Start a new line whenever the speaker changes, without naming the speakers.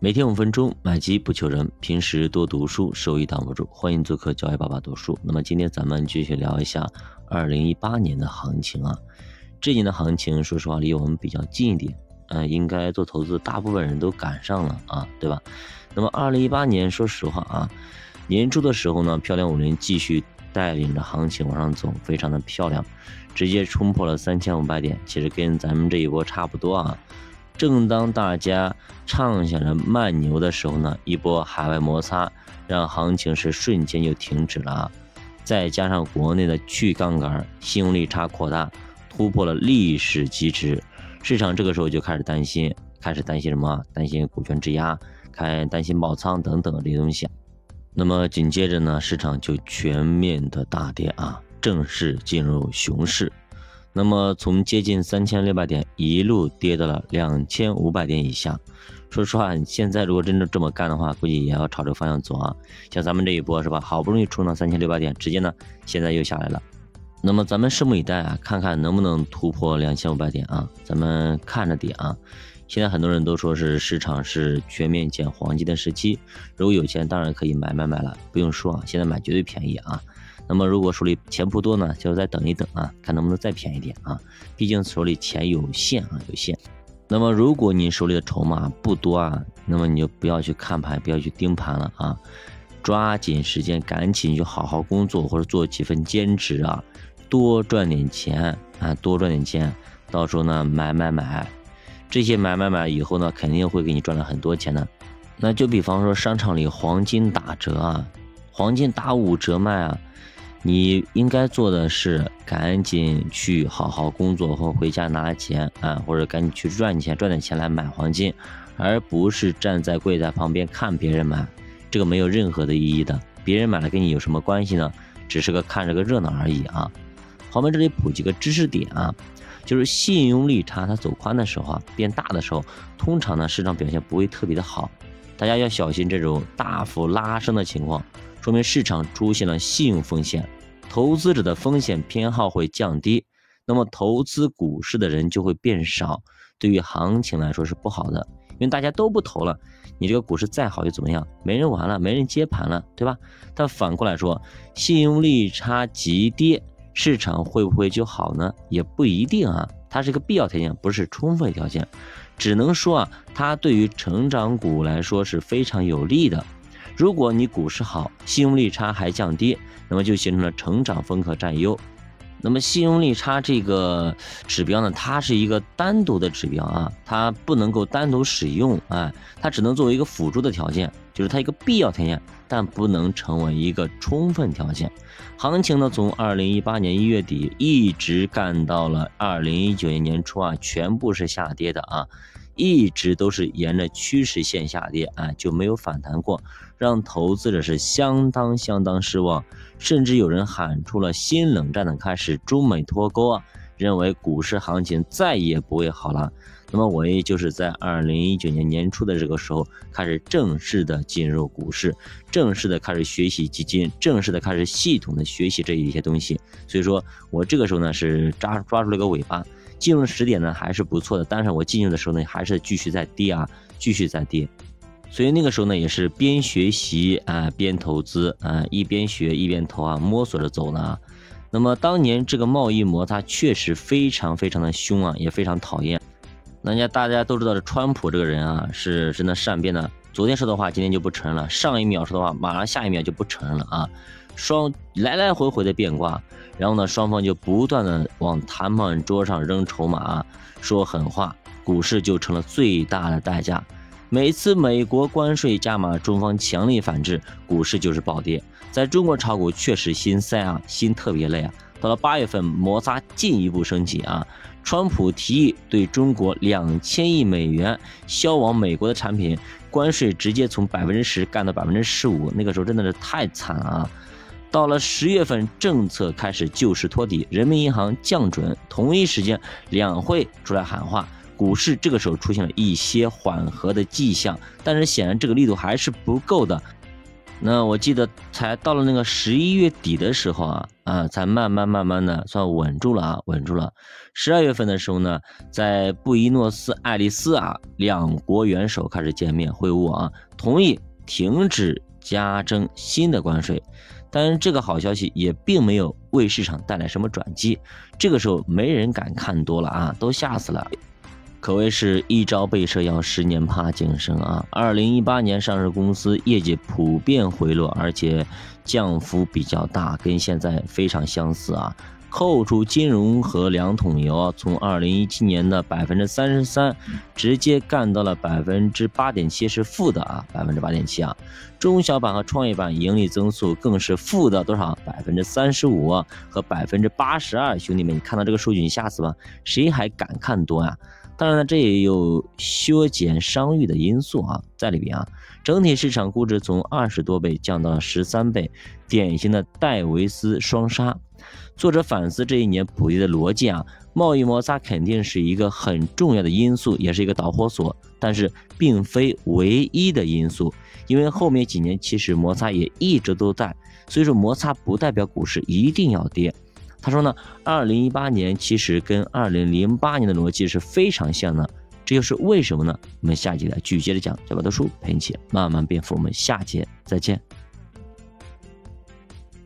每天五分钟，买机不求人。平时多读书，收益挡不住。欢迎做客教育爸爸读书。那么今天咱们继续聊一下二零一八年的行情啊。这年的行情，说实话离我们比较近一点，嗯，应该做投资，大部分人都赶上了啊，对吧？那么二零一八年，说实话啊，年初的时候呢，漂亮五零继续带领着行情往上走，非常的漂亮，直接冲破了三千五百点，其实跟咱们这一波差不多啊。正当大家畅想着慢牛的时候呢，一波海外摩擦让行情是瞬间就停止了啊。再加上国内的去杠杆、信用利差扩大，突破了历史极值，市场这个时候就开始担心，开始担心什么？担心股权质押，开担心爆仓等等这些东西。那么紧接着呢，市场就全面的大跌啊，正式进入熊市。那么从接近三千六百点一路跌到了两千五百点以下，说实话，现在如果真的这么干的话，估计也要朝这个方向走啊。像咱们这一波是吧，好不容易冲到三千六百点，直接呢现在又下来了。那么咱们拭目以待啊，看看能不能突破两千五百点啊，咱们看着点啊。现在很多人都说是市场是全面捡黄金的时期，如果有钱当然可以买买买了，不用说啊，现在买绝对便宜啊。那么如果手里钱不多呢，就再等一等啊，看能不能再便宜点啊。毕竟手里钱有限啊，有限。那么如果你手里的筹码不多啊，那么你就不要去看盘，不要去盯盘了啊，抓紧时间，赶紧去好好工作或者做几份兼职啊，多赚点钱啊，多赚点钱，到时候呢买买买，这些买买买以后呢，肯定会给你赚了很多钱的。那就比方说商场里黄金打折啊，黄金打五折卖啊。你应该做的是赶紧去好好工作或回家拿钱啊，或者赶紧去赚钱，赚点钱来买黄金，而不是站在柜台旁边看别人买，这个没有任何的意义的。别人买了跟你有什么关系呢？只是个看着个热闹而已啊。旁边这里普及个知识点啊，就是信用利差它走宽的时候啊，变大的时候，通常呢市场表现不会特别的好，大家要小心这种大幅拉升的情况。说明市场出现了信用风险，投资者的风险偏好会降低，那么投资股市的人就会变少，对于行情来说是不好的，因为大家都不投了，你这个股市再好又怎么样？没人玩了，没人接盘了，对吧？但反过来说，信用利差急跌，市场会不会就好呢？也不一定啊，它是一个必要条件，不是充分条件，只能说啊，它对于成长股来说是非常有利的。如果你股市好，信用利差还降低，那么就形成了成长风格占优。那么信用利差这个指标呢，它是一个单独的指标啊，它不能够单独使用啊，它只能作为一个辅助的条件，就是它一个必要条件，但不能成为一个充分条件。行情呢，从二零一八年一月底一直干到了二零一九年年初啊，全部是下跌的啊。一直都是沿着趋势线下跌啊，就没有反弹过，让投资者是相当相当失望，甚至有人喊出了新冷战的开始，中美脱钩啊，认为股市行情再也不会好了。那么我也就是在二零一九年年初的这个时候，开始正式的进入股市，正式的开始学习基金，正式的开始系统的学习这一些东西。所以说我这个时候呢是抓抓住了个尾巴。进入时点呢还是不错的，但是我进入的时候呢还是继续在跌啊，继续在跌，所以那个时候呢也是边学习啊边投资啊，一边学一边投啊，摸索着走呢。那么当年这个贸易摩擦确实非常非常的凶啊，也非常讨厌。人家大家都知道这川普这个人啊是真的善变的，昨天说的话今天就不承认了，上一秒说的话马上下一秒就不承认了啊。双来来回回的变卦，然后呢，双方就不断的往谈判桌上扔筹码，说狠话，股市就成了最大的代价。每次美国关税加码，中方强力反制，股市就是暴跌。在中国炒股确实心塞啊，心特别累啊。到了八月份，摩擦进一步升级啊，川普提议对中国两千亿美元销往美国的产品关税直接从百分之十干到百分之十五，那个时候真的是太惨了啊。到了十月份，政策开始救市托底，人民银行降准，同一时间两会出来喊话，股市这个时候出现了一些缓和的迹象，但是显然这个力度还是不够的。那我记得才到了那个十一月底的时候啊啊，才慢慢慢慢的算稳住了啊，稳住了。十二月份的时候呢，在布宜诺斯艾利斯啊，两国元首开始见面会晤啊，同意停止加征新的关税。但是这个好消息也并没有为市场带来什么转机，这个时候没人敢看多了啊，都吓死了。可谓是一朝被蛇咬，十年怕井绳啊！二零一八年上市公司业绩普遍回落，而且降幅比较大，跟现在非常相似啊。扣除金融和两桶油，从二零一七年的百分之三十三，直接干到了百分之八点七，是负的啊，百分之八点七啊。中小板和创业板盈利增速更是负的多少？百分之三十五和百分之八十二。兄弟们，你看到这个数据，你吓死吧？谁还敢看多呀？当然了，这也有削减商誉的因素啊，在里边啊，整体市场估值从二十多倍降到了十三倍，典型的戴维斯双杀。作者反思这一年普迪的逻辑啊，贸易摩擦肯定是一个很重要的因素，也是一个导火索，但是并非唯一的因素，因为后面几年其实摩擦也一直都在，所以说摩擦不代表股市一定要跌。他说呢，二零一八年其实跟二零零八年的逻辑是非常像的，这就是为什么呢？我们下集来继续接着讲。小白读书陪你一起慢慢变富，我们下节再见。